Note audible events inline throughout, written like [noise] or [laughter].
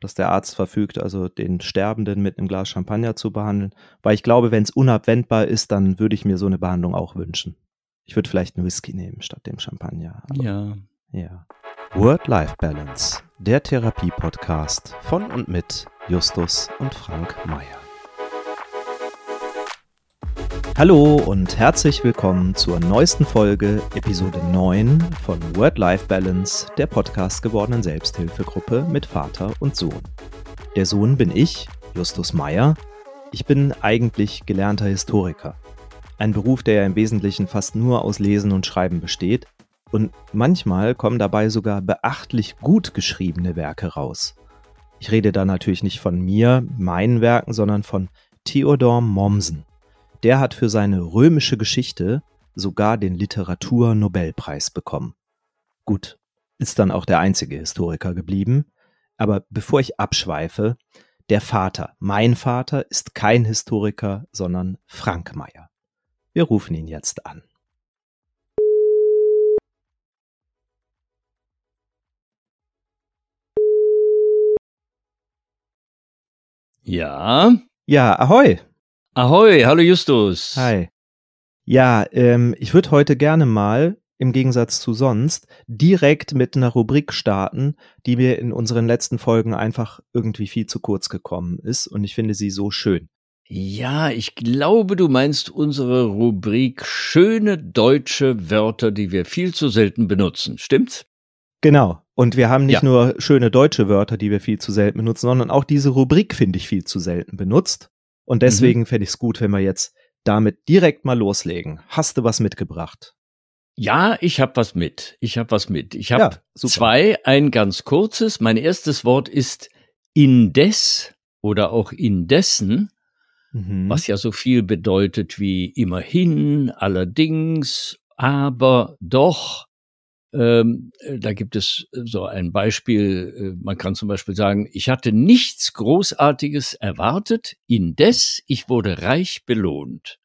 dass der Arzt verfügt, also den Sterbenden mit einem Glas Champagner zu behandeln. Weil ich glaube, wenn es unabwendbar ist, dann würde ich mir so eine Behandlung auch wünschen. Ich würde vielleicht einen Whisky nehmen statt dem Champagner. Ja. Ja. Word-Life-Balance, der Therapie-Podcast von und mit Justus und Frank Meyer. Hallo und herzlich willkommen zur neuesten Folge, Episode 9 von Word-Life-Balance, der Podcast gewordenen Selbsthilfegruppe mit Vater und Sohn. Der Sohn bin ich, Justus Meyer. Ich bin eigentlich gelernter Historiker. Ein Beruf, der ja im Wesentlichen fast nur aus Lesen und Schreiben besteht. Und manchmal kommen dabei sogar beachtlich gut geschriebene Werke raus. Ich rede da natürlich nicht von mir, meinen Werken, sondern von Theodor Mommsen. Der hat für seine römische Geschichte sogar den Literaturnobelpreis bekommen. Gut, ist dann auch der einzige Historiker geblieben. Aber bevor ich abschweife, der Vater, mein Vater, ist kein Historiker, sondern Frank Meyer. Wir rufen ihn jetzt an. Ja. Ja, ahoi. Ahoi, hallo Justus. Hi. Ja, ähm, ich würde heute gerne mal, im Gegensatz zu sonst, direkt mit einer Rubrik starten, die mir in unseren letzten Folgen einfach irgendwie viel zu kurz gekommen ist und ich finde sie so schön. Ja, ich glaube, du meinst unsere Rubrik schöne deutsche Wörter, die wir viel zu selten benutzen, stimmt's? Genau. Und wir haben nicht ja. nur schöne deutsche Wörter, die wir viel zu selten benutzen, sondern auch diese Rubrik finde ich viel zu selten benutzt. Und deswegen mhm. fände ich es gut, wenn wir jetzt damit direkt mal loslegen. Hast du was mitgebracht? Ja, ich habe was mit. Ich habe was mit. Ich habe ja, zwei, ein ganz kurzes. Mein erstes Wort ist indes oder auch indessen, mhm. was ja so viel bedeutet wie immerhin, allerdings, aber doch, ähm, äh, da gibt es äh, so ein Beispiel, äh, man kann zum Beispiel sagen, ich hatte nichts Großartiges erwartet, indes ich wurde reich belohnt.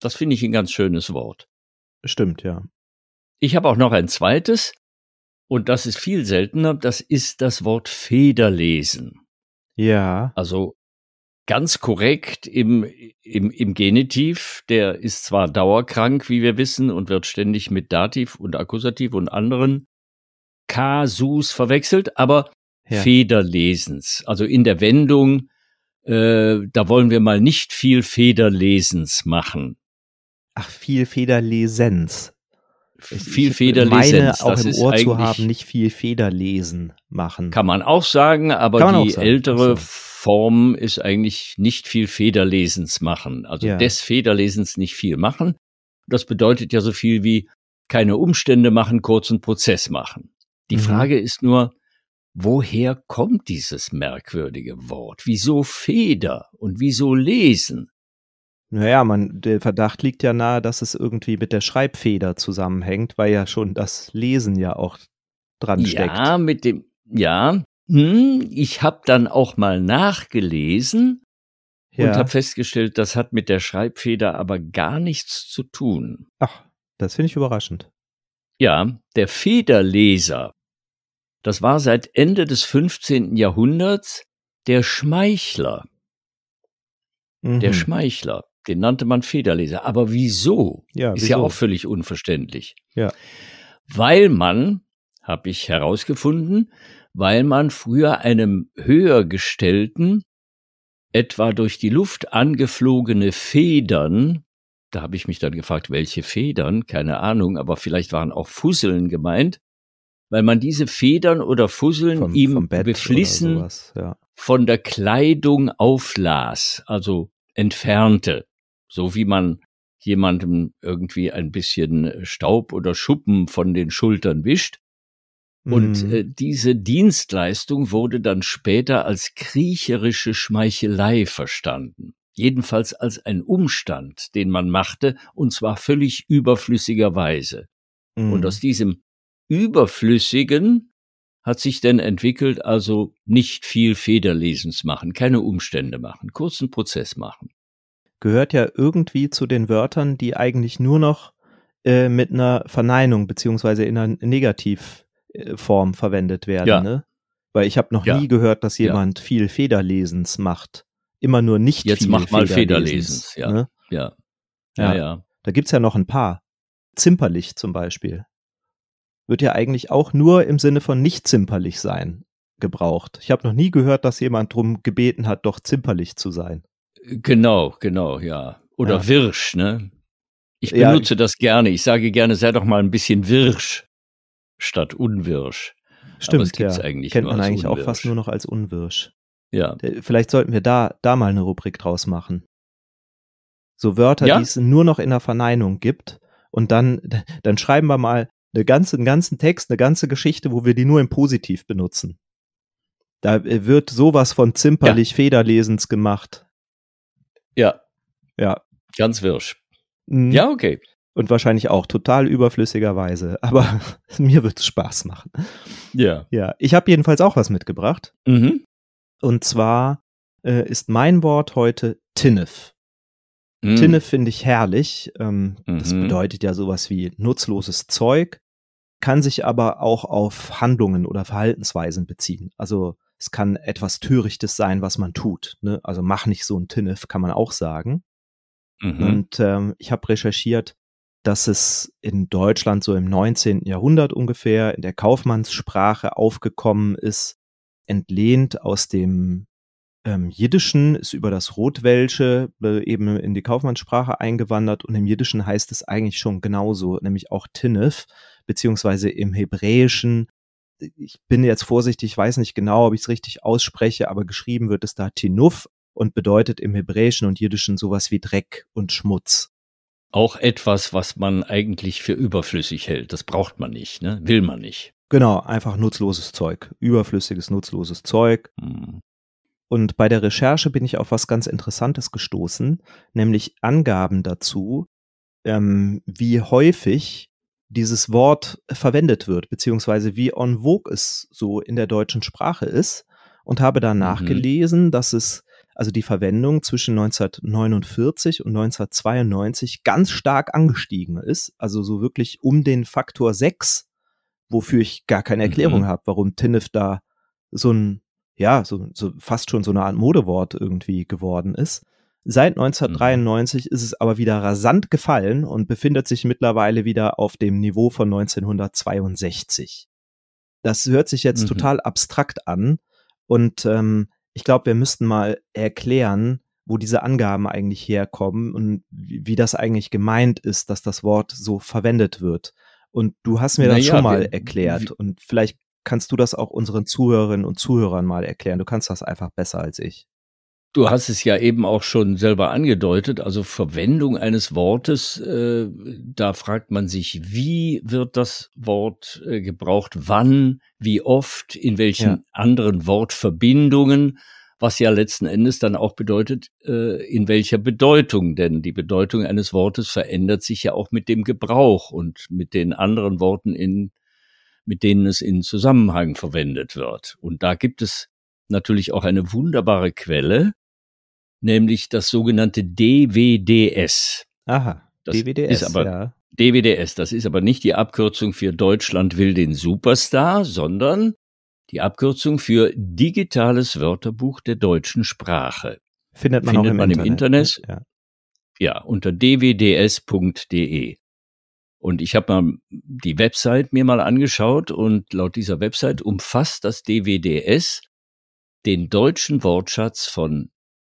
Das finde ich ein ganz schönes Wort. Stimmt, ja. Ich habe auch noch ein zweites, und das ist viel seltener, das ist das Wort Federlesen. Ja. Also ganz korrekt im, im, im Genitiv. Der ist zwar dauerkrank, wie wir wissen, und wird ständig mit Dativ und Akkusativ und anderen Kasus verwechselt, aber ja. Federlesens. Also in der Wendung, äh, da wollen wir mal nicht viel Federlesens machen. Ach, viel Federlesens. Viel. Meine auch das im Ohr zu haben, nicht viel Federlesen machen. Kann man auch sagen, aber die sagen. ältere Form ist eigentlich nicht viel Federlesens machen. Also ja. des Federlesens nicht viel machen. Das bedeutet ja so viel wie keine Umstände machen, kurzen Prozess machen. Die mhm. Frage ist nur, woher kommt dieses merkwürdige Wort? Wieso Feder und wieso lesen? Naja, man, der Verdacht liegt ja nahe, dass es irgendwie mit der Schreibfeder zusammenhängt, weil ja schon das Lesen ja auch dran steckt. Ja, mit dem, ja, hm, ich habe dann auch mal nachgelesen ja. und habe festgestellt, das hat mit der Schreibfeder aber gar nichts zu tun. Ach, das finde ich überraschend. Ja, der Federleser, das war seit Ende des 15. Jahrhunderts der Schmeichler. Mhm. Der Schmeichler, den nannte man Federleser. Aber wieso? Ja, Ist wieso? ja auch völlig unverständlich. Ja. Weil man, habe ich herausgefunden, weil man früher einem höhergestellten, etwa durch die Luft angeflogene Federn, da habe ich mich dann gefragt, welche Federn, keine Ahnung, aber vielleicht waren auch Fusseln gemeint, weil man diese Federn oder Fusseln vom, ihm vom beflissen sowas, ja. von der Kleidung auflas, also entfernte, so wie man jemandem irgendwie ein bisschen Staub oder Schuppen von den Schultern wischt, und mhm. äh, diese Dienstleistung wurde dann später als kriecherische Schmeichelei verstanden. Jedenfalls als ein Umstand, den man machte, und zwar völlig überflüssigerweise. Mhm. Und aus diesem Überflüssigen hat sich denn entwickelt, also nicht viel Federlesens machen, keine Umstände machen, kurzen Prozess machen. Gehört ja irgendwie zu den Wörtern, die eigentlich nur noch äh, mit einer Verneinung beziehungsweise in einer Negativ Form verwendet werden. Ja. Ne? Weil ich habe noch Ja. nie gehört, dass Ja. jemand viel Federlesens macht. Immer nur nicht Jetzt viel mach mal Federlesens. Federlesens, ja. Ne? Ja. Ja. Ja, ja. Da gibt's ja noch ein paar. Zimperlich zum Beispiel. Wird ja eigentlich auch nur im Sinne von nicht zimperlich sein gebraucht. Ich habe noch nie gehört, dass jemand drum gebeten hat, doch zimperlich zu sein. Genau, genau, ja. Oder Ja. Wirsch, ne? Ich Ja, benutze das gerne. Ich sage gerne, sei doch mal ein bisschen Wirsch statt Unwirsch. Stimmt, es gibt's ja. eigentlich Kennt man eigentlich auch Unwirsch. fast nur noch als Unwirsch. Ja. Äh, Vielleicht sollten wir da, da mal eine Rubrik draus machen. So Wörter, Ja? die es nur noch in der Verneinung gibt. Und dann, [laughs] dann schreiben wir mal eine ganze, einen ganzen Text, eine ganze Geschichte, wo wir die nur im Positiv benutzen. Da äh, wird sowas von zimperlich Federlesens gemacht. Ja, Ja. ganz Wirsch. Mhm. Ja, okay. Und wahrscheinlich auch total überflüssigerweise. [laughs] Aber mir wird es Spaß machen. Ja. Ja. Ich habe jedenfalls auch was mitgebracht. Mhm. Und zwar äh, ist mein Wort heute Tinnef. Mhm. Tinne finde ich herrlich. Ähm, Das Mhm. bedeutet ja sowas wie nutzloses Zeug, kann sich aber auch auf Handlungen oder Verhaltensweisen beziehen. Also es kann etwas Törichtes sein, was man tut. Ne? Also mach nicht so ein Tinnef, kann man auch sagen. Mhm. Und ähm, ich habe recherchiert, dass es in Deutschland so im 19. Jahrhundert ungefähr in der Kaufmannssprache aufgekommen ist, entlehnt aus dem ähm, Jiddischen, ist über das Rotwelsche äh, eben in die Kaufmannssprache eingewandert und im Jiddischen heißt es eigentlich schon genauso, nämlich auch Tinnef, beziehungsweise im Hebräischen, ich bin jetzt vorsichtig, ich weiß nicht genau, ob ich es richtig ausspreche, aber geschrieben wird es da Tinuf und bedeutet im Hebräischen und Jiddischen sowas wie Dreck und Schmutz. Auch etwas, was man eigentlich für überflüssig hält. Das braucht man nicht, ne? Will man nicht. Genau, einfach nutzloses Zeug, überflüssiges, nutzloses Zeug. Mhm. Und bei der Recherche bin ich auf was ganz Interessantes gestoßen, nämlich Angaben dazu, ähm, wie häufig dieses Wort verwendet wird, beziehungsweise wie en vogue es so in der deutschen Sprache ist und habe da nachgelesen, dass es also die Verwendung zwischen 1949 und 1992 ganz stark angestiegen ist, also so wirklich um den Faktor 6, wofür ich gar keine Erklärung Mhm. habe, warum Tinnef da so ein ja, so, so fast schon so eine Art Modewort irgendwie geworden ist. Seit 1993 ist es aber wieder rasant gefallen und befindet sich mittlerweile wieder auf dem Niveau von 1962. Das hört sich jetzt Mhm. total abstrakt an und ähm, ich glaube, wir müssten mal erklären, wo diese Angaben eigentlich herkommen und wie, wie das eigentlich gemeint ist, dass das Wort so verwendet wird. Und du hast mir das Naja, schon mal wir- erklärt und vielleicht kannst du das auch unseren Zuhörerinnen und Zuhörern mal erklären. Du kannst das einfach besser als ich. Du hast es ja eben auch schon selber angedeutet, also Verwendung eines Wortes, äh, da fragt man sich, wie wird das Wort äh, gebraucht, wann, wie oft, in welchen Ja. anderen Wortverbindungen, was ja letzten Endes dann auch bedeutet, äh, in welcher Bedeutung, denn die Bedeutung eines Wortes verändert sich ja auch mit dem Gebrauch und mit den anderen Worten in mit denen es in Zusammenhang verwendet wird. Und da gibt es natürlich auch eine wunderbare Quelle, nämlich das sogenannte DWDS. Aha, Das DWDS, ist aber- ja. DWDS, das ist aber nicht die Abkürzung für Deutschland will den Superstar, sondern die Abkürzung für Digitales Wörterbuch der deutschen Sprache. Findet man findet auch im man im Internet. Internet. Ja. Ja, unter dwds.de. Und ich habe mal die Website mir mal angeschaut und laut dieser Website umfasst das DWDS den deutschen Wortschatz von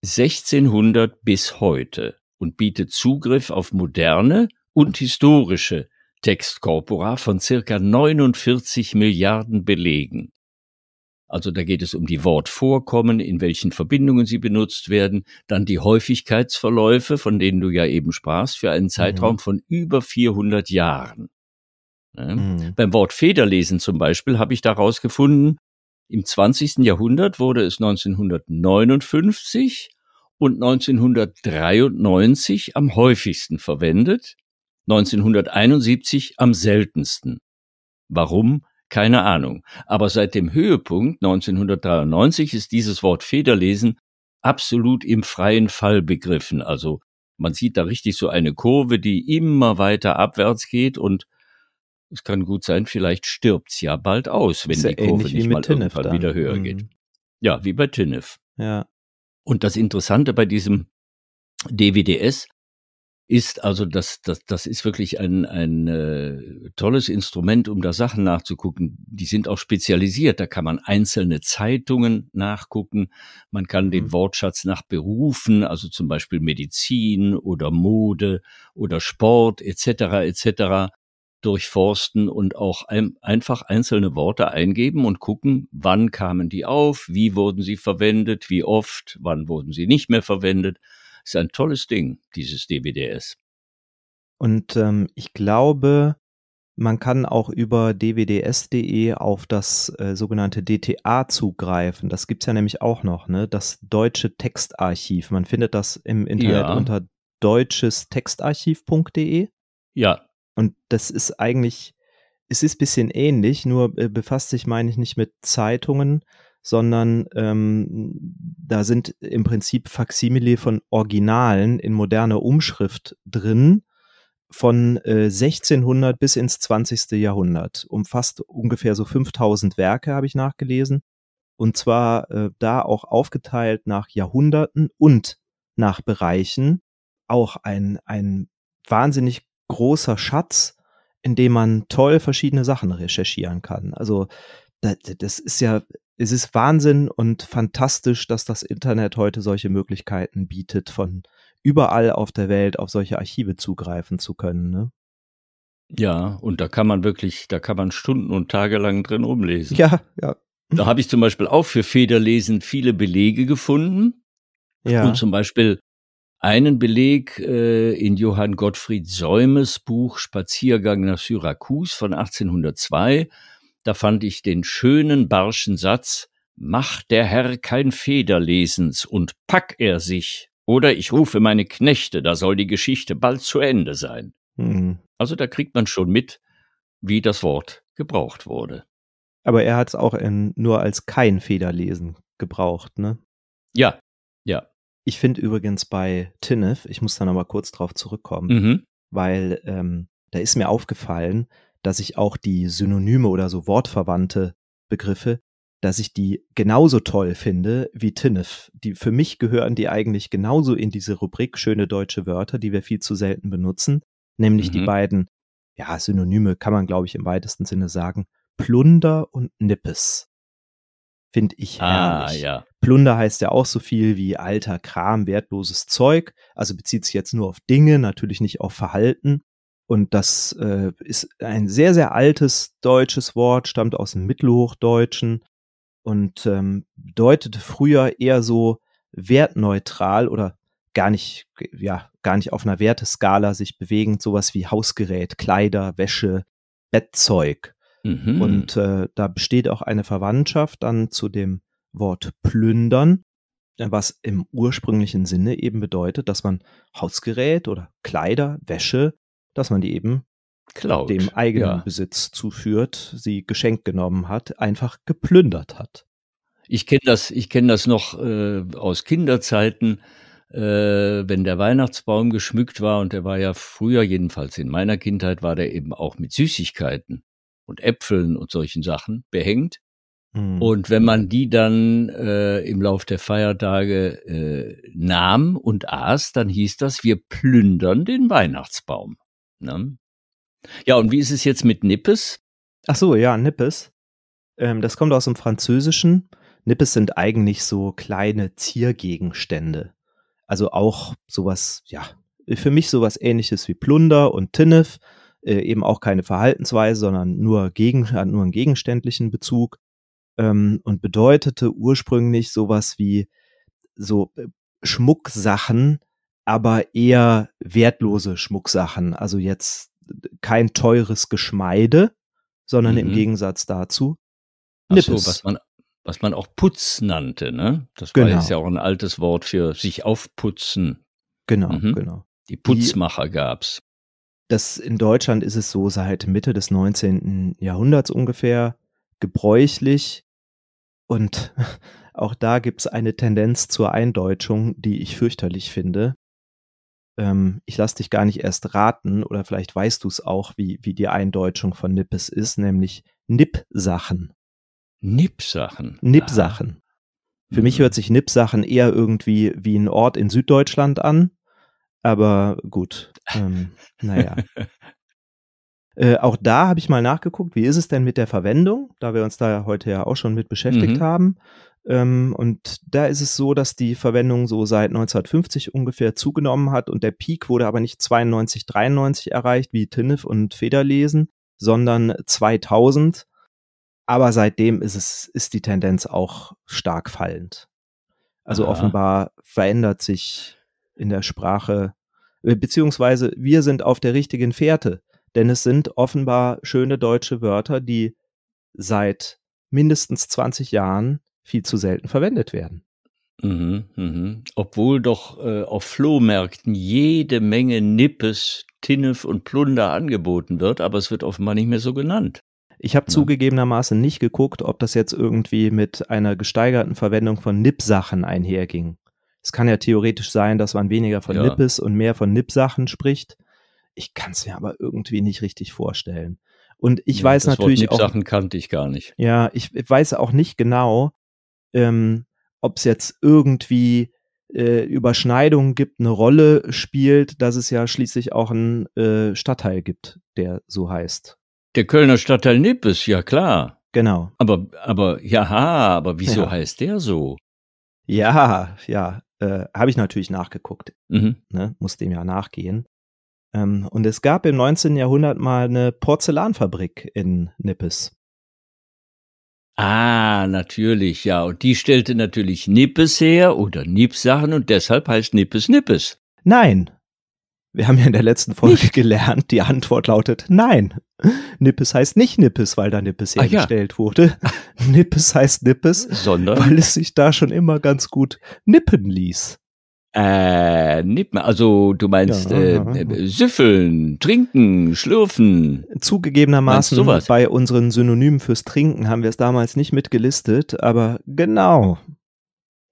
1600 bis heute und bietet Zugriff auf moderne und historische Textkorpora von circa 49 Milliarden Belegen. Also da geht es um die Wortvorkommen, in welchen Verbindungen sie benutzt werden, dann die Häufigkeitsverläufe, von denen du ja eben sprachst, für einen Zeitraum von über 400 Jahren. Ne? Mhm. Beim Wort Federlesen zum Beispiel habe ich daraus gefunden, im 20. Jahrhundert wurde es 1959 und 1993 am häufigsten verwendet, 1971 am seltensten. Warum? Keine Ahnung. Aber seit dem Höhepunkt 1993 ist dieses Wort Federlesen absolut im freien Fall begriffen. Also man sieht da richtig so eine Kurve, die immer weiter abwärts geht und es kann gut sein, vielleicht stirbt's ja bald aus, wenn die Kurve nicht mal Tinnef irgendwann dann. wieder höher Mhm. geht. Ja, wie bei Tinnef. Ja. Und das Interessante bei diesem DWDS ist also, das, das, das ist wirklich ein, ein äh, tolles Instrument, um da Sachen nachzugucken. Die sind auch spezialisiert. Da kann man einzelne Zeitungen nachgucken. Man kann den Mhm. Wortschatz nach Berufen, also zum Beispiel Medizin oder Mode oder Sport etc. etc. durchforsten und auch ein, einfach einzelne Worte eingeben und gucken, wann kamen die auf, wie wurden sie verwendet, wie oft, wann wurden sie nicht mehr verwendet. Ist ein tolles Ding, dieses DWDS. Und ähm, ich glaube, man kann auch über dwds.de auf das äh, sogenannte DTA zugreifen. Das gibt's ja nämlich auch noch, ne? Das deutsche Textarchiv. Man findet das im Internet Ja. unter deutschestextarchiv.de. Ja, Und das ist eigentlich, es ist bisschen ähnlich, nur äh, befasst sich, meine ich, nicht mit Zeitungen, sondern ähm, da sind im Prinzip Faksimile von Originalen in moderner Umschrift drin von äh, 1600 bis ins 20. Jahrhundert. Umfasst ungefähr so 5000 Werke, habe ich nachgelesen. Und zwar äh, da auch aufgeteilt nach Jahrhunderten und nach Bereichen. Auch ein, ein wahnsinnig großer Schatz, in dem man toll verschiedene Sachen recherchieren kann. Also das, das ist ja, es ist Wahnsinn und fantastisch, dass das Internet heute solche Möglichkeiten bietet, von überall auf der Welt auf solche Archive zugreifen zu können. Ne? ja, und da kann man wirklich, da kann man Stunden und Tage lang drin rumlesen. Ja, ja, Da habe ich zum Beispiel auch für Federlesen viele Belege gefunden. ja. Und zum Beispiel einen Beleg äh, in Johann Gottfried Säumes Buch Spaziergang nach Syrakus von 1802. Da fand ich den schönen barschen Satz, Macht der Herr kein Federlesens und pack er sich, oder ich rufe meine Knechte, da soll die Geschichte bald zu Ende sein. Hm. Also da kriegt man schon mit, wie das Wort gebraucht wurde. Aber er hat es auch in, nur als kein Federlesen gebraucht, ne? Ja, ja. Ich finde übrigens bei Tinnef, ich muss da nochmal kurz drauf zurückkommen, Mhm. weil ähm, da ist mir aufgefallen, dass ich auch die Synonyme oder so wortverwandte Begriffe, dass ich die genauso toll finde wie Tinnef. Die, für mich gehören die eigentlich genauso in diese Rubrik schöne deutsche Wörter, die wir viel zu selten benutzen, nämlich die Mhm. beiden, ja, Synonyme kann man, glaube ich, im weitesten Sinne sagen, Plunder und Nippes. Finde ich Ah, herrlich. ja. Plunder heißt ja auch so viel wie alter Kram, wertloses Zeug. Also bezieht sich jetzt nur auf Dinge, natürlich nicht auf Verhalten. Und das äh, ist ein sehr, sehr altes deutsches Wort, stammt aus dem Mittelhochdeutschen und ähm, bedeutete früher eher so wertneutral oder gar nicht, ja, gar nicht auf einer Werteskala sich bewegend, sowas wie Hausgerät, Kleider, Wäsche, Bettzeug. Mhm. Und äh, da besteht auch eine Verwandtschaft dann zu dem Wort plündern, was im ursprünglichen Sinne eben bedeutet, dass man Hausgerät oder Kleider, Wäsche, dass man die eben Klaut. dem eigenen Ja. Besitz zuführt, sie geschenkt genommen hat, einfach geplündert hat. Ich kenne das, ich kenne das noch äh, aus Kinderzeiten, äh, wenn der Weihnachtsbaum geschmückt war und der war ja früher jedenfalls in meiner Kindheit war der eben auch mit Süßigkeiten und Äpfeln und solchen Sachen behängt. Hm. Und wenn man die dann äh, im Lauf der Feiertage äh, nahm und aß, dann hieß das, wir plündern den Weihnachtsbaum. Ne? Ja, und wie ist es jetzt mit Nippes? Ach so, ja, Nippes. Ähm, das kommt aus dem Französischen. Nippes sind eigentlich so kleine Ziergegenstände. Also auch sowas, ja, für mich sowas ähnliches wie Plunder und Tinnef. Äh, eben auch keine Verhaltensweise, sondern nur, gegen, nur einen gegenständlichen Bezug. Ähm, und bedeutete ursprünglich sowas wie so äh, Schmucksachen, aber eher wertlose Schmucksachen. Also jetzt kein teures Geschmeide, sondern im Mhm. Gegensatz dazu Ach so, Nippes. was man, was man auch Putz nannte, ne? Das war Genau. jetzt ja auch ein altes Wort für sich aufputzen. Genau, Mhm. genau. Die Putzmacher gab's. Das in Deutschland ist es so seit Mitte des 19. Jahrhunderts ungefähr gebräuchlich. Und auch da gibt es eine Tendenz zur Eindeutschung, die ich fürchterlich finde. ähm, ich lasse dich gar nicht erst raten oder vielleicht weißt du es auch, wie, wie die Eindeutschung von Nippes ist, nämlich Nippsachen. Nippsachen. Nippsachen. Für mhm. mich hört sich Nippsachen eher irgendwie wie ein Ort in Süddeutschland an. Aber gut, ähm, naja. [laughs] Äh, auch da habe ich mal nachgeguckt, wie ist es denn mit der Verwendung, da wir uns da heute ja auch schon mit beschäftigt mhm. haben. Ähm, und da ist es so, dass die Verwendung so seit 1950 ungefähr zugenommen hat und der Peak wurde aber nicht 92, 93 erreicht wie Tinnef und Federlesen, sondern 2000. Aber seitdem ist es, ist die Tendenz auch stark fallend. Also Aha. offenbar verändert sich in der Sprache, äh, beziehungsweise wir sind auf der richtigen Fährte, denn es sind offenbar schöne deutsche Wörter, die seit mindestens 20 Jahren viel zu selten verwendet werden. Mhm, mhm. Obwohl doch äh, auf Flohmärkten jede Menge Nippes, Tinnef und Plunder angeboten wird, aber es wird offenbar nicht mehr so genannt. Ich habe ja. zugegebenermaßen nicht geguckt, ob das jetzt irgendwie mit einer gesteigerten Verwendung von Nippsachen einherging. Es kann ja theoretisch sein, dass man weniger von ja. Nippes und mehr von Nippsachen spricht. Ich kann es mir aber irgendwie nicht richtig vorstellen. Und ich ja, weiß natürlich auch. kannte ich gar nicht. Ja, ich weiß auch nicht genau, ähm, ob es jetzt irgendwie äh, Überschneidungen gibt, eine Rolle spielt, dass es ja schließlich auch einen äh, Stadtteil gibt, der so heißt. Der Kölner Stadtteil Nippes, ja klar. Genau. Aber, aber, ja, aber wieso ja. heißt der so? Ja, ja, äh, habe ich natürlich nachgeguckt. Mhm. Ne, muss dem ja nachgehen. Ähm, und es gab im 19. Jahrhundert mal eine Porzellanfabrik in Nippes. Ah, natürlich, ja. Und die stellte natürlich Nippes her oder Nippsachen und deshalb heißt Nippes Nippes. Nein. Wir haben ja in der letzten Folge nicht. gelernt, die Antwort lautet nein. Nippes heißt nicht Nippes, weil da Nippes hergestellt ja. wurde. [laughs] Nippes heißt Nippes, sondern weil es sich da schon immer ganz gut nippen ließ. Äh, nippen, also du meinst ja, äh, äh, süffeln, trinken, schlürfen. Zugegebenermaßen bei unseren Synonymen fürs Trinken haben wir es damals nicht mitgelistet, aber genau.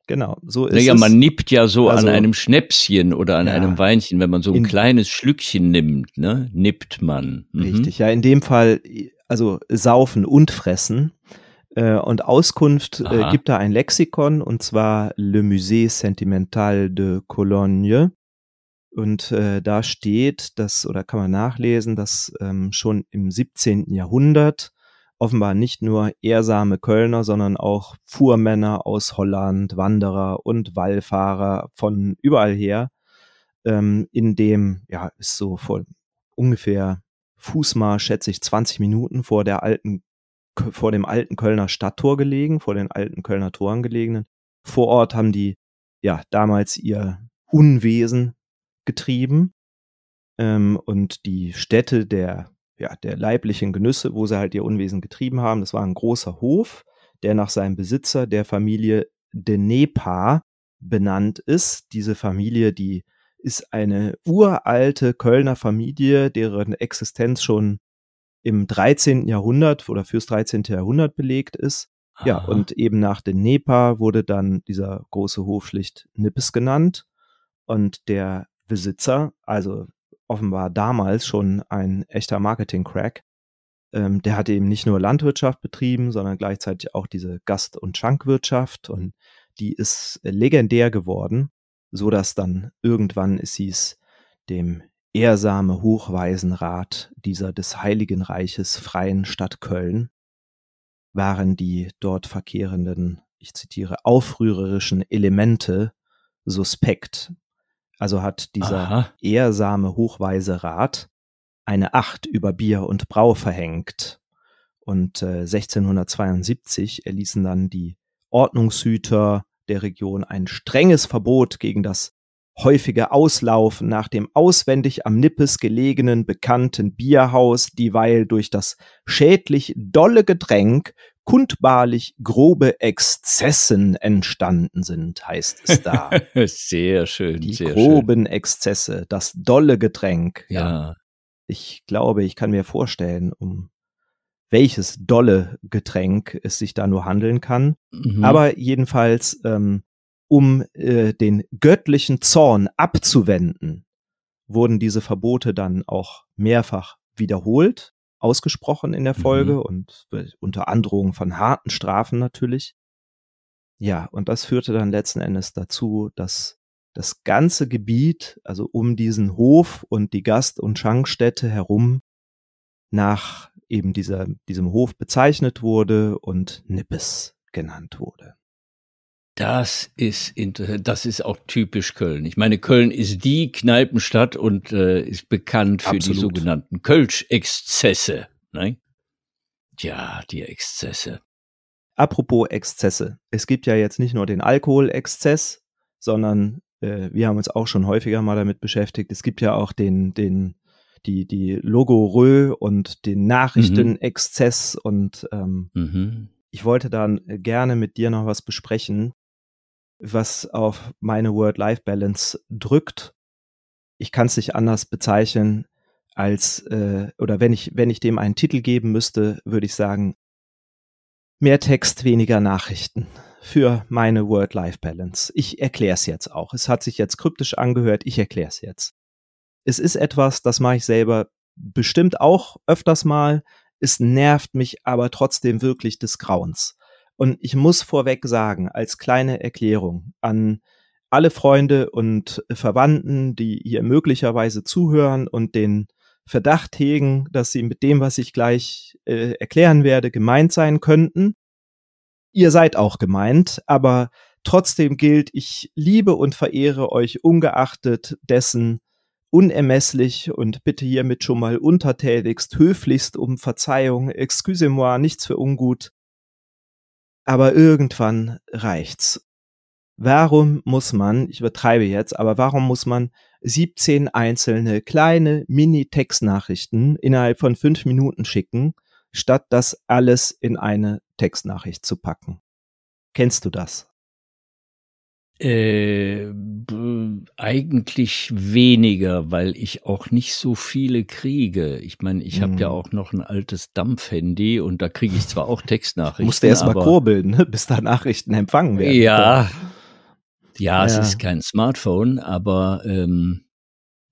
Genau, so ist naja, es. man nippt ja so also, an einem Schnäpschen oder an ja, einem Weinchen, wenn man so ein kleines Schlückchen nimmt, ne? Nippt man. Mhm. Richtig, ja, in dem Fall, also saufen und fressen. Äh, und Auskunft äh, gibt da ein Lexikon, und zwar Le Musée Sentimental de Cologne. Und äh, da steht, dass, oder kann man nachlesen, dass ähm, schon im 17. Jahrhundert offenbar nicht nur ehrsame Kölner, sondern auch Fuhrmänner aus Holland, Wanderer und Wallfahrer von überall her, ähm, in dem, ja, ist so vor ungefähr Fußmarsch, schätze ich, 20 Minuten vor der alten vor dem alten Kölner Stadttor gelegen, vor den alten Kölner Toren gelegenen. Vor Ort haben die ja damals ihr Unwesen getrieben ähm, und die Stätte der ja der leiblichen Genüsse, wo sie halt ihr Unwesen getrieben haben, das war ein großer Hof, der nach seinem Besitzer der Familie de Nepa benannt ist. Diese Familie, die ist eine uralte Kölner Familie, deren Existenz schon im 13. Jahrhundert oder fürs 13. Jahrhundert belegt ist. Aha. Ja, und eben nach den Nepa wurde dann dieser große Hof schlicht Nippes genannt. Und der Besitzer, also offenbar damals schon ein echter Marketing-Crack, ähm, der hatte eben nicht nur Landwirtschaft betrieben, sondern gleichzeitig auch diese Gast- und Schankwirtschaft. Und die ist legendär geworden, so dass dann irgendwann es hieß, dem ehrsame Hochwaisenrat dieser des Heiligen Reiches freien Stadt Köln waren die dort verkehrenden, ich zitiere, aufrührerischen Elemente suspekt. Also hat dieser Aha. ehrsame Hochweiserat eine Acht über Bier und Brau verhängt. Und äh, 1672 erließen dann die Ordnungshüter der Region ein strenges Verbot gegen das häufige Auslaufen nach dem auswendig am Nippes gelegenen bekannten Bierhaus, dieweil durch das schädlich dolle Getränk kundbarlich grobe Exzessen entstanden sind, heißt es da. [laughs] sehr schön. Die sehr groben schön. Exzesse, das dolle Getränk. Ja. ja. Ich glaube, ich kann mir vorstellen, um welches dolle Getränk es sich da nur handeln kann. Mhm. Aber jedenfalls ähm, um äh, den göttlichen Zorn abzuwenden, wurden diese Verbote dann auch mehrfach wiederholt, ausgesprochen in der Folge mhm. und unter Androhung von harten Strafen natürlich. Ja, und das führte dann letzten Endes dazu, dass das ganze Gebiet, also um diesen Hof und die Gast- und Schankstätte herum, nach eben dieser, diesem Hof bezeichnet wurde und Nippes genannt wurde. Das ist das ist auch typisch Köln. Ich meine, Köln ist die Kneipenstadt und äh, ist bekannt für Absolut. die sogenannten Kölsch-Exzesse. Ne? Ja, die Exzesse. Apropos Exzesse. Es gibt ja jetzt nicht nur den Alkoholexzess, sondern äh, wir haben uns auch schon häufiger mal damit beschäftigt. Es gibt ja auch den, den, die, die Logorö und den Nachrichtenexzess mhm. und ähm, mhm. ich wollte dann gerne mit dir noch was besprechen, was auf meine Word-Life-Balance drückt. Ich kann es nicht anders bezeichnen als, äh, oder wenn ich, wenn ich dem einen Titel geben müsste, würde ich sagen, mehr Text, weniger Nachrichten für meine Word-Life-Balance. Ich erkläre es jetzt auch. Es hat sich jetzt kryptisch angehört, ich erkläre es jetzt. Es ist etwas, das mache ich selber bestimmt auch öfters mal. Es nervt mich aber trotzdem wirklich des Grauens. Und ich muss vorweg sagen, als kleine Erklärung an alle Freunde und Verwandten, die hier möglicherweise zuhören und den Verdacht hegen, dass sie mit dem, was ich gleich äh, erklären werde, gemeint sein könnten ihr seid auch gemeint, aber trotzdem gilt, ich liebe und verehre euch ungeachtet dessen unermesslich und bitte hiermit schon mal untertätigst, höflichst um Verzeihung, excusez-moi, nichts für ungut. Aber irgendwann reicht's. Warum muss man, ich übertreibe jetzt, aber warum muss man 17 einzelne kleine Mini-Textnachrichten innerhalb von fünf Minuten schicken, statt das alles in eine Textnachricht zu packen. Kennst du das? Äh, eigentlich weniger, weil ich auch nicht so viele kriege. Ich meine, ich habe ja hm. auch noch ein altes Dampfhandy und da kriege ich zwar auch Textnachrichten. Musst du erst mal kurbeln, ne? [laughs] bis da Nachrichten empfangen werden. Ja, ja, ja, es ist kein Smartphone, aber ähm,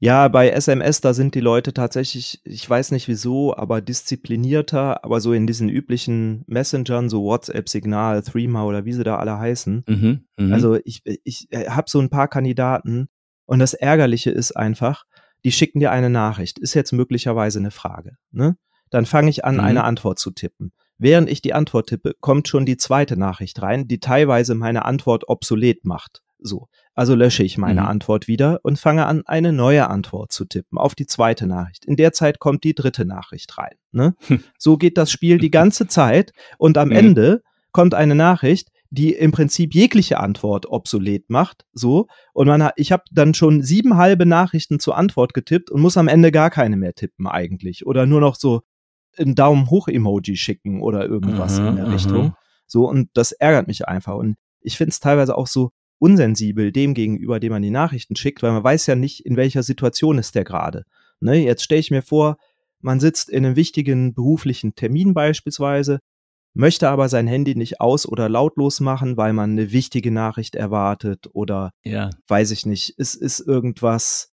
ja, bei SMS, da sind die Leute tatsächlich, ich weiß nicht wieso, aber disziplinierter, aber so in diesen üblichen Messengern, so WhatsApp, Signal, Threema oder wie sie da alle heißen. Mhm, mh. Also ich, ich äh, habe so ein paar Kandidaten und das Ärgerliche ist einfach, die schicken dir eine Nachricht, ist jetzt möglicherweise eine Frage. Ne? Dann fange ich an, mhm. eine Antwort zu tippen. Während ich die Antwort tippe, kommt schon die zweite Nachricht rein, die teilweise meine Antwort obsolet macht. So. Also lösche ich meine mhm. Antwort wieder und fange an, eine neue Antwort zu tippen auf die zweite Nachricht. In der Zeit kommt die dritte Nachricht rein. Ne? So geht das Spiel die ganze Zeit und am mhm. Ende kommt eine Nachricht, die im Prinzip jegliche Antwort obsolet macht. So. Und man ich habe dann schon sieben halbe Nachrichten zur Antwort getippt und muss am Ende gar keine mehr tippen eigentlich. Oder nur noch so ein Daumen hoch Emoji schicken oder irgendwas aha, in der Richtung. So, und das ärgert mich einfach. Und ich finde es teilweise auch so, unsensibel dem gegenüber, dem man die Nachrichten schickt, weil man weiß ja nicht, in welcher Situation ist der gerade. Ne, jetzt stelle ich mir vor, man sitzt in einem wichtigen beruflichen Termin beispielsweise, möchte aber sein Handy nicht aus- oder lautlos machen, weil man eine wichtige Nachricht erwartet oder ja. weiß ich nicht, es ist irgendwas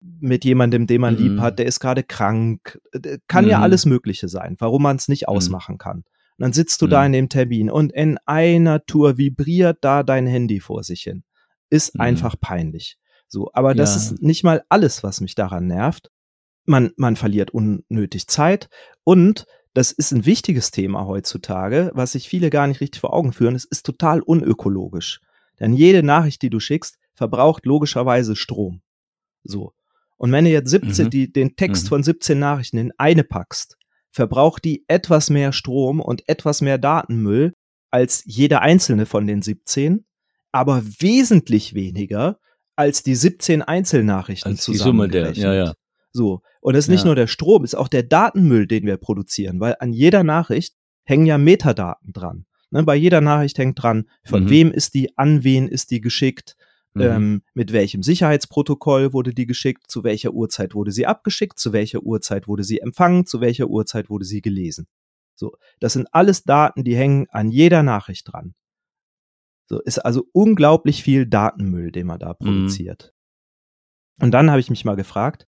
mit jemandem, den man mhm. lieb hat, der ist gerade krank, kann mhm. ja alles Mögliche sein, warum man es nicht mhm. ausmachen kann. Und dann sitzt du mhm. da in dem Termin und in einer Tour vibriert da dein Handy vor sich hin. Ist mhm. einfach peinlich. So, aber ja. das ist nicht mal alles, was mich daran nervt. Man, man verliert unnötig Zeit und das ist ein wichtiges Thema heutzutage, was sich viele gar nicht richtig vor Augen führen. Es ist total unökologisch. Denn jede Nachricht, die du schickst, verbraucht logischerweise Strom. So. Und wenn du jetzt 17, mhm. die, den Text mhm. von 17 Nachrichten in eine packst, verbraucht die etwas mehr Strom und etwas mehr Datenmüll als jede einzelne von den 17, aber wesentlich weniger als die 17 Einzelnachrichten als die Summe der, ja, ja. So. Und es ist ja. nicht nur der Strom, es ist auch der Datenmüll, den wir produzieren, weil an jeder Nachricht hängen ja Metadaten dran. Ne, bei jeder Nachricht hängt dran, von mhm. wem ist die, an wen ist die geschickt, Mhm. Ähm, mit welchem Sicherheitsprotokoll wurde die geschickt, zu welcher Uhrzeit wurde sie abgeschickt, zu welcher Uhrzeit wurde sie empfangen, zu welcher Uhrzeit wurde sie gelesen. So, das sind alles Daten, die hängen an jeder Nachricht dran. So, ist also unglaublich viel Datenmüll, den man da mhm. produziert. Und dann habe ich mich mal gefragt,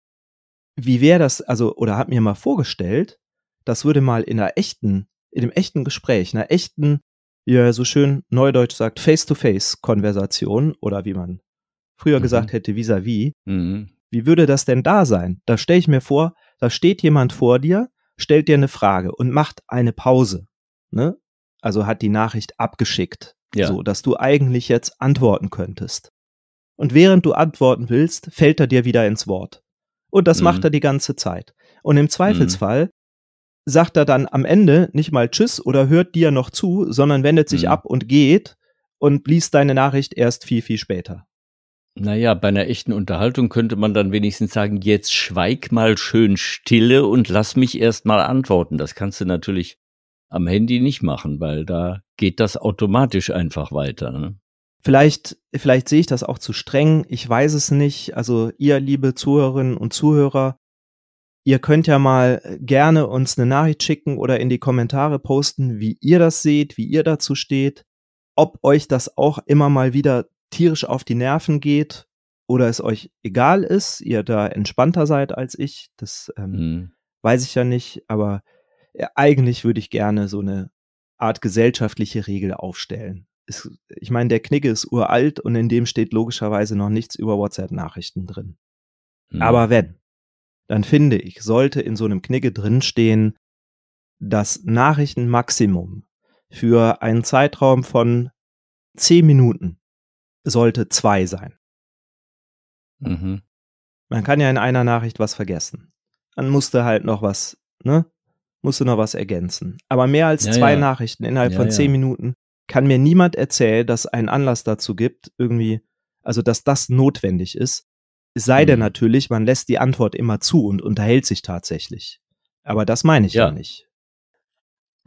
wie wäre das, also, oder habe mir mal vorgestellt, das würde mal in einer echten, in einem echten Gespräch, einer echten, wie er so schön neudeutsch sagt, Face-to-Face-Konversation oder wie man früher mhm. gesagt hätte, vis-à-vis, -vis, mhm. wie würde das denn da sein? Da stelle ich mir vor, da steht jemand vor dir, stellt dir eine Frage und macht eine Pause. Ne? Also hat die Nachricht abgeschickt, ja. so dass du eigentlich jetzt antworten könntest. Und während du antworten willst, fällt er dir wieder ins Wort. Und das mhm. macht er die ganze Zeit. Und im Zweifelsfall mhm. Sagt er dann am Ende nicht mal Tschüss oder hört dir noch zu, sondern wendet sich mhm. ab und geht und liest deine Nachricht erst viel, viel später. Naja, bei einer echten Unterhaltung könnte man dann wenigstens sagen, jetzt schweig mal schön stille und lass mich erst mal antworten. Das kannst du natürlich am Handy nicht machen, weil da geht das automatisch einfach weiter. Ne? Vielleicht, vielleicht sehe ich das auch zu streng. Ich weiß es nicht. Also ihr, liebe Zuhörerinnen und Zuhörer, ihr könnt ja mal gerne uns eine Nachricht schicken oder in die Kommentare posten, wie ihr das seht, wie ihr dazu steht, ob euch das auch immer mal wieder tierisch auf die Nerven geht oder es euch egal ist, ihr da entspannter seid als ich. Das ähm, mhm. weiß ich ja nicht, aber ja, eigentlich würde ich gerne so eine Art gesellschaftliche Regel aufstellen. Es, ich meine, der Knigge ist uralt und in dem steht logischerweise noch nichts über WhatsApp-Nachrichten drin. Mhm. Aber wenn, dann finde ich, sollte in so einem Knigge drinstehen, das Nachrichtenmaximum für einen Zeitraum von zehn Minuten sollte zwei sein. Mhm. Man kann ja in einer Nachricht was vergessen. Dann musste halt noch was, ne? Musste noch was ergänzen. Aber mehr als ja, zwei ja. Nachrichten innerhalb ja, von zehn Minuten kann mir niemand erzählen, dass einen Anlass dazu gibt, irgendwie, also dass das notwendig ist. Es sei mhm. denn natürlich, man lässt die Antwort immer zu und unterhält sich tatsächlich. Aber das meine ich ja, nicht.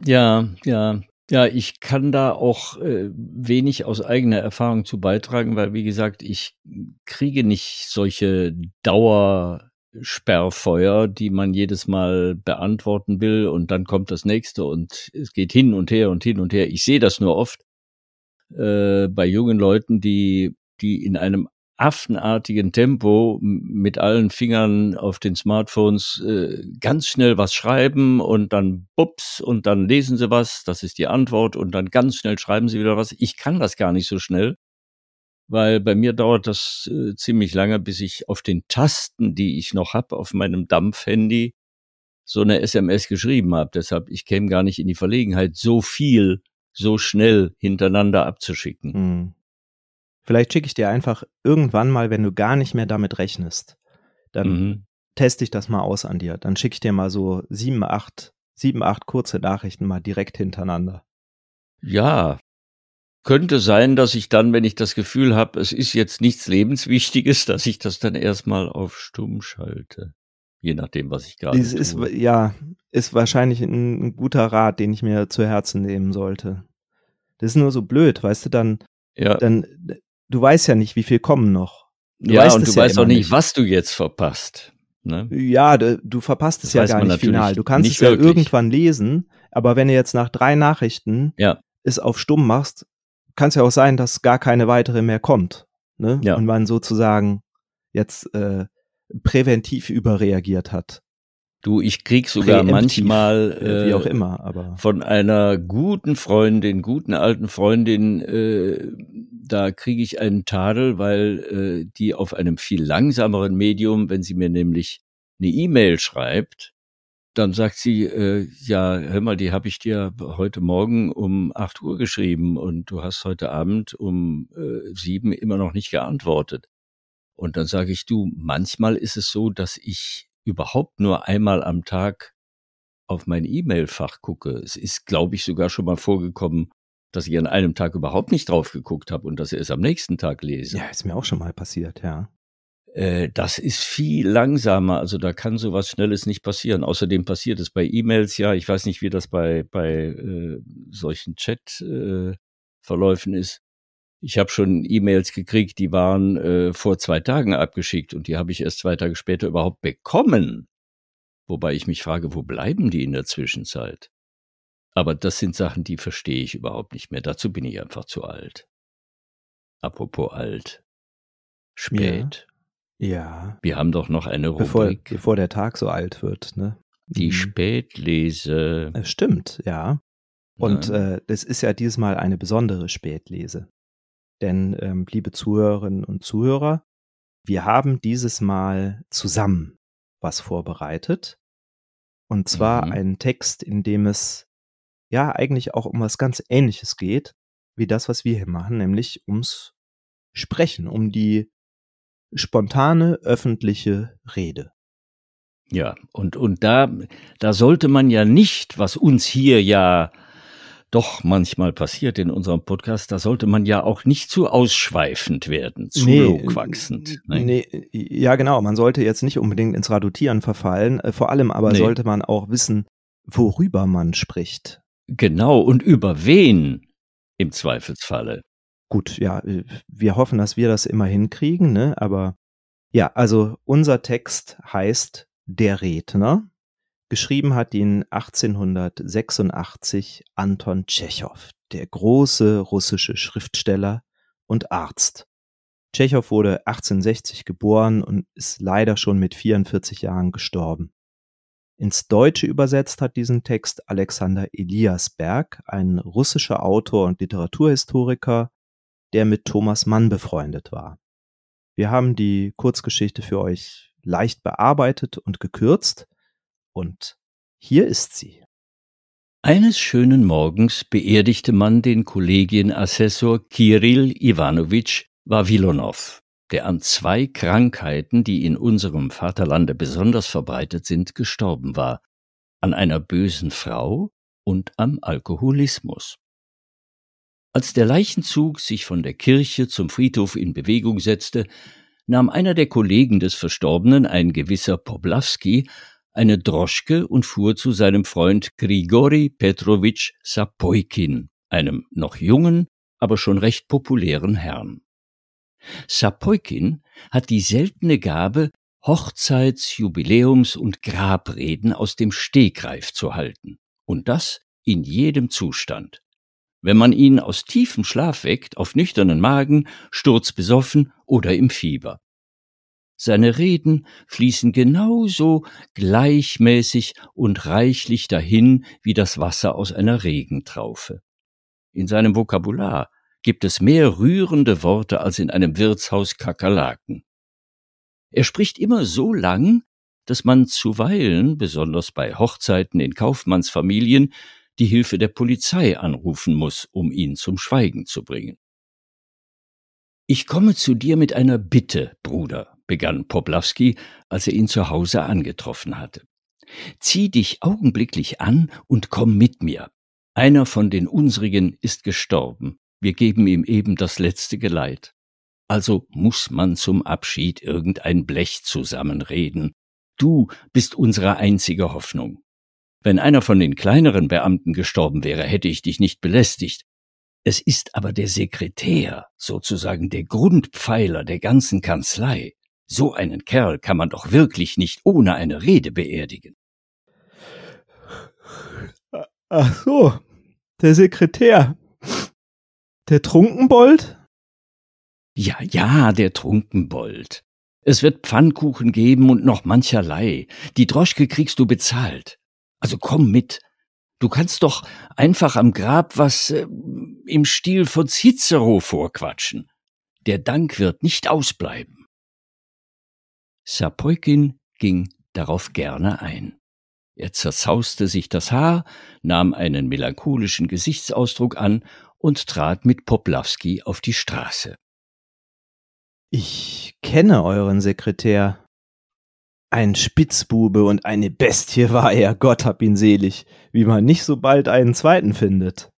Ja, ja. Ja, ich kann da auch äh, wenig aus eigener Erfahrung zu beitragen, weil wie gesagt, ich kriege nicht solche Dauersperrfeuer, die man jedes Mal beantworten will und dann kommt das nächste und es geht hin und her und hin und her. Ich sehe das nur oft äh, bei jungen Leuten, die die in einem affenartigen Tempo mit allen Fingern auf den Smartphones äh, ganz schnell was schreiben und dann bups und dann lesen sie was, das ist die Antwort und dann ganz schnell schreiben sie wieder was. Ich kann das gar nicht so schnell, weil bei mir dauert das äh, ziemlich lange, bis ich auf den Tasten, die ich noch habe auf meinem Dampfhandy, so eine SMS geschrieben habe. Deshalb, ich käme gar nicht in die Verlegenheit, so viel so schnell hintereinander abzuschicken. Mhm. Vielleicht schicke ich dir einfach irgendwann mal, wenn du gar nicht mehr damit rechnest, dann mhm. teste ich das mal aus an dir. Dann schicke ich dir mal so sieben, acht, sieben, acht kurze Nachrichten mal direkt hintereinander. Ja, könnte sein, dass ich dann, wenn ich das Gefühl habe, es ist jetzt nichts Lebenswichtiges, [laughs] dass ich das dann erstmal auf Stumm schalte. Je nachdem, was ich gerade tue. Ist, ja, ist wahrscheinlich ein, ein guter Rat, den ich mir zu Herzen nehmen sollte. Das ist nur so blöd, weißt du, dann, ja. dann du weißt ja nicht, wie viel kommen noch. Du ja, und du ja weißt auch nicht, nicht, was du jetzt verpasst. Ne? Ja, du, du verpasst es das ja gar nicht final. Du kannst es ja wirklich. irgendwann lesen, aber wenn du jetzt nach drei Nachrichten ja. es auf stumm machst, kann es ja auch sein, dass gar keine weitere mehr kommt. Ne? Ja. Und man sozusagen jetzt äh, präventiv überreagiert hat. Du, ich krieg sogar manchmal äh, wie auch immer, aber von einer guten Freundin, guten alten Freundin, äh, da kriege ich einen Tadel, weil äh, die auf einem viel langsameren Medium, wenn sie mir nämlich eine E-Mail schreibt, dann sagt sie, äh, ja, hör mal, die habe ich dir heute Morgen um acht Uhr geschrieben und du hast heute Abend um äh, sieben immer noch nicht geantwortet. Und dann sage ich, du, manchmal ist es so, dass ich überhaupt nur einmal am Tag auf mein E-Mail-Fach gucke. Es ist, glaube ich, sogar schon mal vorgekommen, dass ich an einem Tag überhaupt nicht drauf geguckt habe und dass ich es am nächsten Tag lese. Ja, ist mir auch schon mal passiert, ja. Äh, das ist viel langsamer, also da kann sowas Schnelles nicht passieren. Außerdem passiert es bei E-Mails ja, ich weiß nicht, wie das bei, bei äh, solchen Chat-Verläufen äh, ist. Ich habe schon E-Mails gekriegt, die waren äh, vor zwei Tagen abgeschickt und die habe ich erst zwei Tage später überhaupt bekommen. Wobei ich mich frage, wo bleiben die in der Zwischenzeit? Aber das sind Sachen, die verstehe ich überhaupt nicht mehr. Dazu bin ich einfach zu alt. Apropos alt. Spät. Ja. Wir haben doch noch eine Bevor, Rubrik. bevor der Tag so alt wird, ne? Die Mhm. Spätlese. Es stimmt, ja. Und Ja. äh, das ist ja diesmal eine besondere Spätlese. Denn, ähm, liebe Zuhörerinnen und Zuhörer, wir haben dieses Mal zusammen was vorbereitet. Und zwar Mhm. einen Text, in dem es ja eigentlich auch um was ganz Ähnliches geht, wie das, was wir hier machen, nämlich ums Sprechen, um die spontane öffentliche Rede. Ja, und, und da, da sollte man ja nicht, was uns hier ja doch manchmal passiert in unserem Podcast, da sollte man ja auch nicht zu ausschweifend werden, zu logwachsend. ne? Nee, ja genau, man sollte jetzt nicht unbedingt ins Radutieren verfallen, äh, vor allem aber Nee. sollte man auch wissen, worüber man spricht. Genau, und über wen im Zweifelsfalle. Gut, ja, äh, wir hoffen, dass wir das immer hinkriegen, ne? Aber ja, also unser Text heißt Der Redner. Geschrieben hat ihn 1886 Anton Tschechow, der große russische Schriftsteller und Arzt. Tschechow wurde 1860 geboren und ist leider schon mit 44 Jahren gestorben. Ins Deutsche übersetzt hat diesen Text Alexander Eliasberg, ein russischer Autor und Literaturhistoriker, der mit Thomas Mann befreundet war. Wir haben die Kurzgeschichte für euch leicht bearbeitet und gekürzt und hier ist sie. Eines schönen Morgens beerdigte man den Kollegienassessor Kirill Iwanowitsch Wawilonow, der an zwei Krankheiten, die in unserem Vaterlande besonders verbreitet sind, gestorben war, an einer bösen Frau und am Alkoholismus. Als der Leichenzug sich von der Kirche zum Friedhof in Bewegung setzte, nahm einer der Kollegen des Verstorbenen, ein gewisser Poblawski, eine Droschke und fuhr zu seinem Freund Grigori Petrowitsch Sapoikin, einem noch jungen, aber schon recht populären Herrn. Sapoikin hat die seltene Gabe, Hochzeits-, Jubiläums- und Grabreden aus dem Stegreif zu halten. Und das in jedem Zustand. Wenn man ihn aus tiefem Schlaf weckt, auf nüchternen Magen, sturzbesoffen oder im Fieber. Seine Reden fließen genauso gleichmäßig und reichlich dahin wie das Wasser aus einer Regentraufe. In seinem Vokabular gibt es mehr rührende Worte als in einem Wirtshaus Kakerlaken. Er spricht immer so lang, dass man zuweilen, besonders bei Hochzeiten in Kaufmannsfamilien, die Hilfe der Polizei anrufen muss, um ihn zum Schweigen zu bringen. Ich komme zu dir mit einer Bitte, Bruder, begann Poplawski, als er ihn zu Hause angetroffen hatte. Zieh dich augenblicklich an und komm mit mir. Einer von den unsrigen ist gestorben. Wir geben ihm eben das letzte Geleit. Also muss man zum Abschied irgendein Blech zusammenreden. Du bist unsere einzige Hoffnung. Wenn einer von den kleineren Beamten gestorben wäre, hätte ich dich nicht belästigt. Es ist aber der Sekretär, sozusagen der Grundpfeiler der ganzen Kanzlei. So einen Kerl kann man doch wirklich nicht ohne eine Rede beerdigen. Ach so, der Sekretär. Der Trunkenbold? Ja, ja, der Trunkenbold. Es wird Pfannkuchen geben und noch mancherlei. Die Droschke kriegst du bezahlt. Also komm mit. Du kannst doch einfach am Grab was äh, im Stil von Cicero vorquatschen. Der Dank wird nicht ausbleiben. Sapoikin ging darauf gerne ein. Er zerzauste sich das Haar, nahm einen melancholischen Gesichtsausdruck an und trat mit Poplawski auf die Straße. Ich kenne euren Sekretär. Ein Spitzbube und eine Bestie war er, Gott hab ihn selig, wie man nicht so bald einen zweiten findet.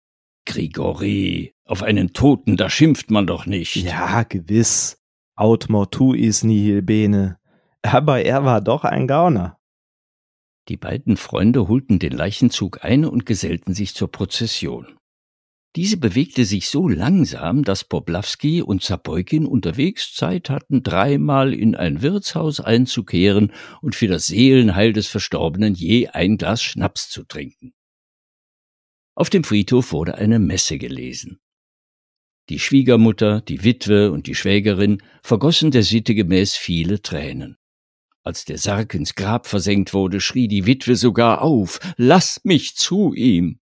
Grigori, auf einen Toten, da schimpft man doch nicht. Ja, gewiss. Aut mortuis nihil bene. Aber er war doch ein Gauner. Die beiden Freunde holten den Leichenzug ein und gesellten sich zur Prozession. Diese bewegte sich so langsam, dass Poplawski und Zapoikin unterwegs Zeit hatten, dreimal in ein Wirtshaus einzukehren und für das Seelenheil des Verstorbenen je ein Glas Schnaps zu trinken. Auf dem Friedhof wurde eine Messe gelesen. Die Schwiegermutter, die Witwe und die Schwägerin vergossen der Sitte gemäß viele Tränen. Als der Sarg ins Grab versenkt wurde, schrie die Witwe sogar auf Lass mich zu ihm.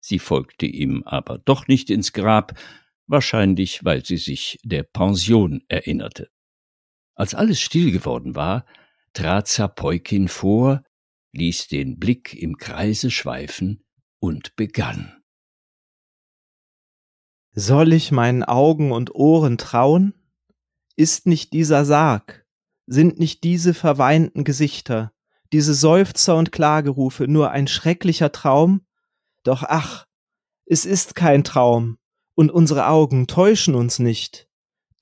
Sie folgte ihm aber doch nicht ins Grab, wahrscheinlich weil sie sich der Pension erinnerte. Als alles still geworden war, trat Zapeukin vor, ließ den Blick im Kreise schweifen und begann. Soll ich meinen Augen und Ohren trauen? Ist nicht dieser Sarg, sind nicht diese verweinten Gesichter, diese Seufzer und Klagerufe nur ein schrecklicher Traum? Doch ach, es ist kein Traum, und unsere Augen täuschen uns nicht.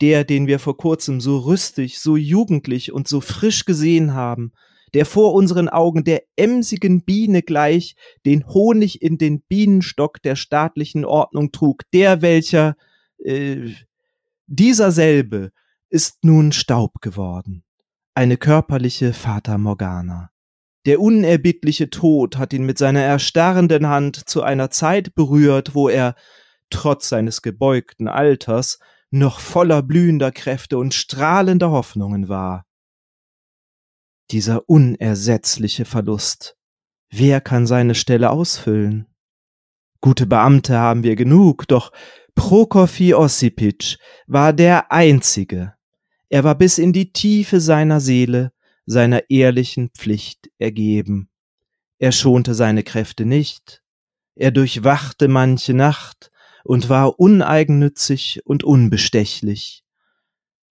Der, den wir vor kurzem so rüstig, so jugendlich und so frisch gesehen haben, der vor unseren Augen der emsigen Biene gleich den Honig in den Bienenstock der staatlichen Ordnung trug, der welcher, äh, dieser selbe ist nun Staub geworden, eine körperliche Fata Morgana. Der unerbittliche Tod hat ihn mit seiner erstarrenden Hand zu einer Zeit berührt, wo er trotz seines gebeugten Alters, noch voller blühender Kräfte und strahlender Hoffnungen war. Dieser unersetzliche Verlust. Wer kann seine Stelle ausfüllen? Gute Beamte haben wir genug, doch Prokofy Ossipitsch war der Einzige. Er war bis in die Tiefe seiner Seele seiner ehrlichen Pflicht ergeben. Er schonte seine Kräfte nicht. Er durchwachte manche Nacht, und war uneigennützig und unbestechlich.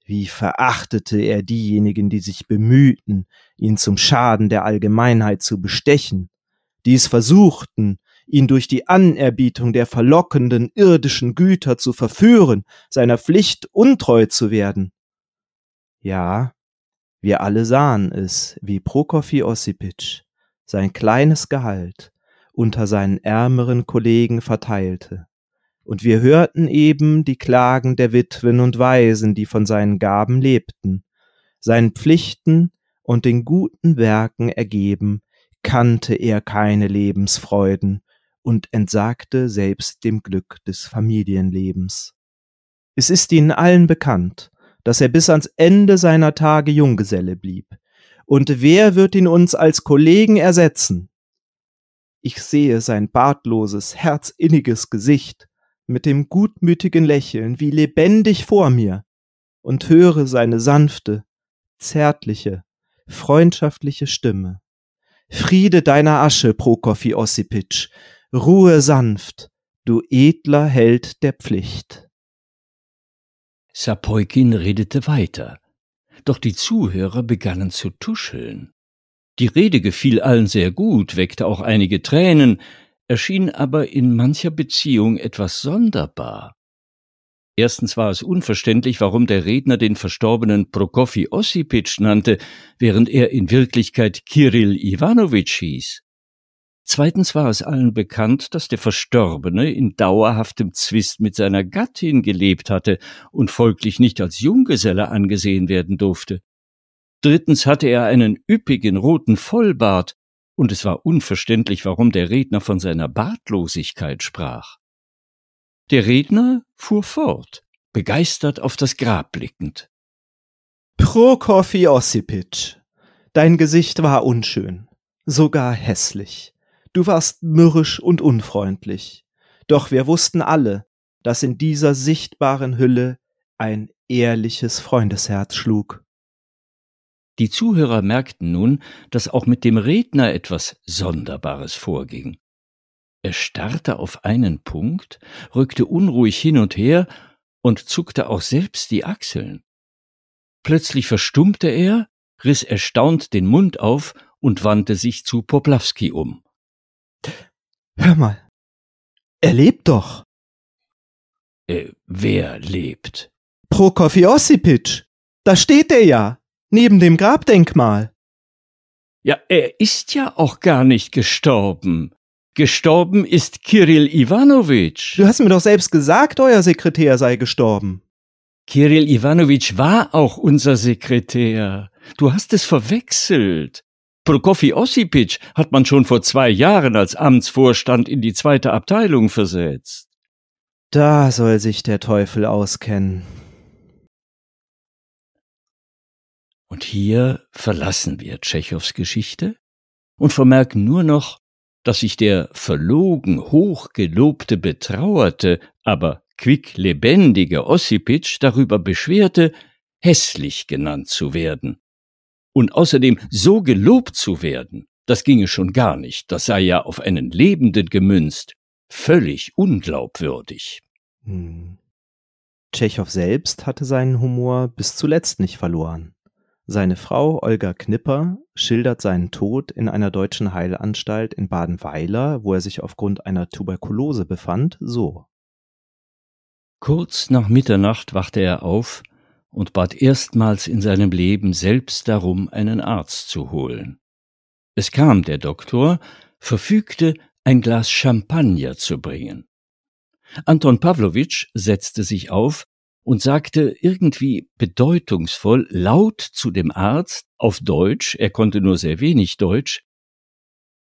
Wie verachtete er diejenigen, die sich bemühten, ihn zum Schaden der Allgemeinheit zu bestechen, die es versuchten, ihn durch die Anerbietung der verlockenden irdischen Güter zu verführen, seiner Pflicht untreu zu werden. Ja, wir alle sahen es, wie Prokofy Ossipitsch sein kleines Gehalt unter seinen ärmeren Kollegen verteilte und wir hörten eben die Klagen der Witwen und Waisen, die von seinen Gaben lebten. Seinen Pflichten und den guten Werken ergeben, kannte er keine Lebensfreuden und entsagte selbst dem Glück des Familienlebens. Es ist ihnen allen bekannt, dass er bis ans Ende seiner Tage Junggeselle blieb. Und wer wird ihn uns als Kollegen ersetzen? Ich sehe sein bartloses, herzinniges Gesicht, mit dem gutmütigen Lächeln wie lebendig vor mir und höre seine sanfte, zärtliche, freundschaftliche Stimme. Friede deiner Asche, Prokofy Ossipitsch, Ruhe sanft, du edler Held der Pflicht. Sapeukin redete weiter, doch die Zuhörer begannen zu tuscheln. Die Rede gefiel allen sehr gut, weckte auch einige Tränen, erschien aber in mancher Beziehung etwas sonderbar. Erstens war es unverständlich, warum der Redner den verstorbenen Prokofy Ossipitsch nannte, während er in Wirklichkeit Kirill Iwanowitsch hieß. Zweitens war es allen bekannt, dass der Verstorbene in dauerhaftem Zwist mit seiner Gattin gelebt hatte und folglich nicht als Junggeselle angesehen werden durfte. Drittens hatte er einen üppigen roten Vollbart, und es war unverständlich, warum der Redner von seiner Bartlosigkeit sprach. Der Redner fuhr fort, begeistert auf das Grab blickend. Prokofy Ossipitsch, dein Gesicht war unschön, sogar hässlich. Du warst mürrisch und unfreundlich. Doch wir wussten alle, dass in dieser sichtbaren Hülle ein ehrliches Freundesherz schlug. Die Zuhörer merkten nun, dass auch mit dem Redner etwas Sonderbares vorging. Er starrte auf einen Punkt, rückte unruhig hin und her und zuckte auch selbst die Achseln. Plötzlich verstummte er, riss erstaunt den Mund auf und wandte sich zu Poplawski um. Hör mal, er lebt doch. Äh, wer lebt? Prokofy Ossipitsch. Da steht er ja. Neben dem Grabdenkmal. Ja, er ist ja auch gar nicht gestorben. Gestorben ist Kirill Iwanowitsch. Du hast mir doch selbst gesagt, euer Sekretär sei gestorben. Kirill Iwanowitsch war auch unser Sekretär. Du hast es verwechselt. Prokofy Ossipitsch hat man schon vor zwei Jahren als Amtsvorstand in die zweite Abteilung versetzt. Da soll sich der Teufel auskennen. Und hier verlassen wir Tschechows Geschichte und vermerken nur noch, dass sich der verlogen hochgelobte, betrauerte, aber quicklebendige Ossipitsch darüber beschwerte, hässlich genannt zu werden. Und außerdem so gelobt zu werden, das ginge schon gar nicht, das sei ja auf einen Lebenden gemünzt, völlig unglaubwürdig. Hm. Tschechow selbst hatte seinen Humor bis zuletzt nicht verloren. Seine Frau Olga Knipper schildert seinen Tod in einer deutschen Heilanstalt in Badenweiler, wo er sich aufgrund einer Tuberkulose befand, so. Kurz nach Mitternacht wachte er auf und bat erstmals in seinem Leben selbst darum, einen Arzt zu holen. Es kam der Doktor, verfügte, ein Glas Champagner zu bringen. Anton Pawlowitsch setzte sich auf und sagte irgendwie bedeutungsvoll laut zu dem Arzt auf Deutsch, er konnte nur sehr wenig Deutsch,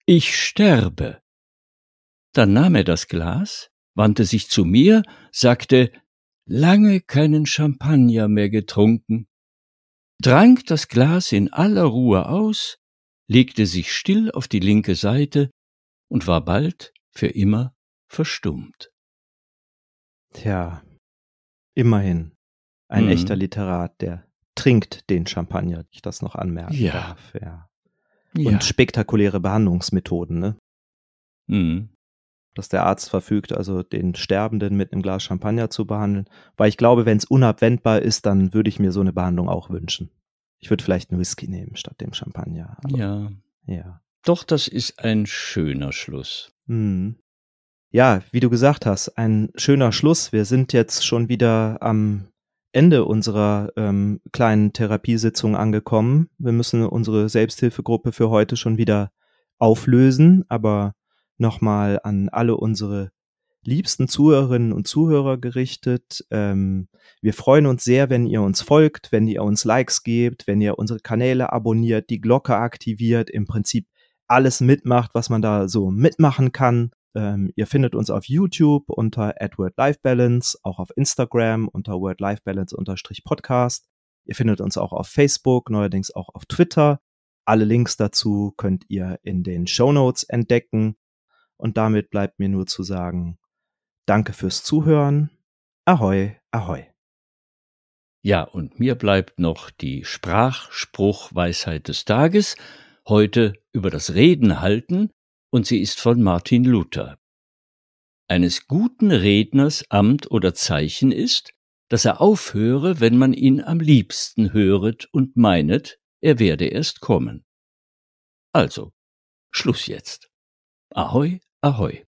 ich sterbe. Dann nahm er das Glas, wandte sich zu mir, sagte, lange keinen Champagner mehr getrunken, trank das Glas in aller Ruhe aus, legte sich still auf die linke Seite und war bald für immer verstummt. Tja, immerhin. Ein mhm. echter Literat, der trinkt den Champagner, ich das noch anmerken ja. darf. Ja. Und ja. spektakuläre Behandlungsmethoden, ne? Mhm. Dass der Arzt verfügt, also den Sterbenden mit einem Glas Champagner zu behandeln. Weil ich glaube, wenn es unabwendbar ist, dann würde ich mir so eine Behandlung auch wünschen. Ich würde vielleicht einen Whisky nehmen statt dem Champagner. Ja. Ja. Doch, das ist ein schöner Schluss. Mhm ja, wie du gesagt hast, ein schöner Schluss. Wir sind jetzt schon wieder am Ende unserer ähm, kleinen Therapiesitzung angekommen. Wir müssen unsere Selbsthilfegruppe für heute schon wieder auflösen, aber nochmal an alle unsere liebsten Zuhörerinnen und Zuhörer gerichtet. Ähm, wir freuen uns sehr, wenn ihr uns folgt, wenn ihr uns Likes gebt, wenn ihr unsere Kanäle abonniert, die Glocke aktiviert, im Prinzip alles mitmacht, was man da so mitmachen kann. Ähm, ihr findet uns auf YouTube unter Edward Life Balance, auch auf Instagram unter Word Life Balance Podcast. Ihr findet uns auch auf Facebook, neuerdings auch auf Twitter. Alle Links dazu könnt ihr in den Show Notes entdecken. Und damit bleibt mir nur zu sagen, danke fürs Zuhören. Ahoi, ahoi. Ja, und mir bleibt noch die Sprachspruchweisheit des Tages. Heute über das Reden halten und sie ist von Martin Luther. Eines guten Redners Amt oder Zeichen ist, dass er aufhöre, wenn man ihn am liebsten höret und meinet, er werde erst kommen. Also, Schluss jetzt. Ahoi, ahoi.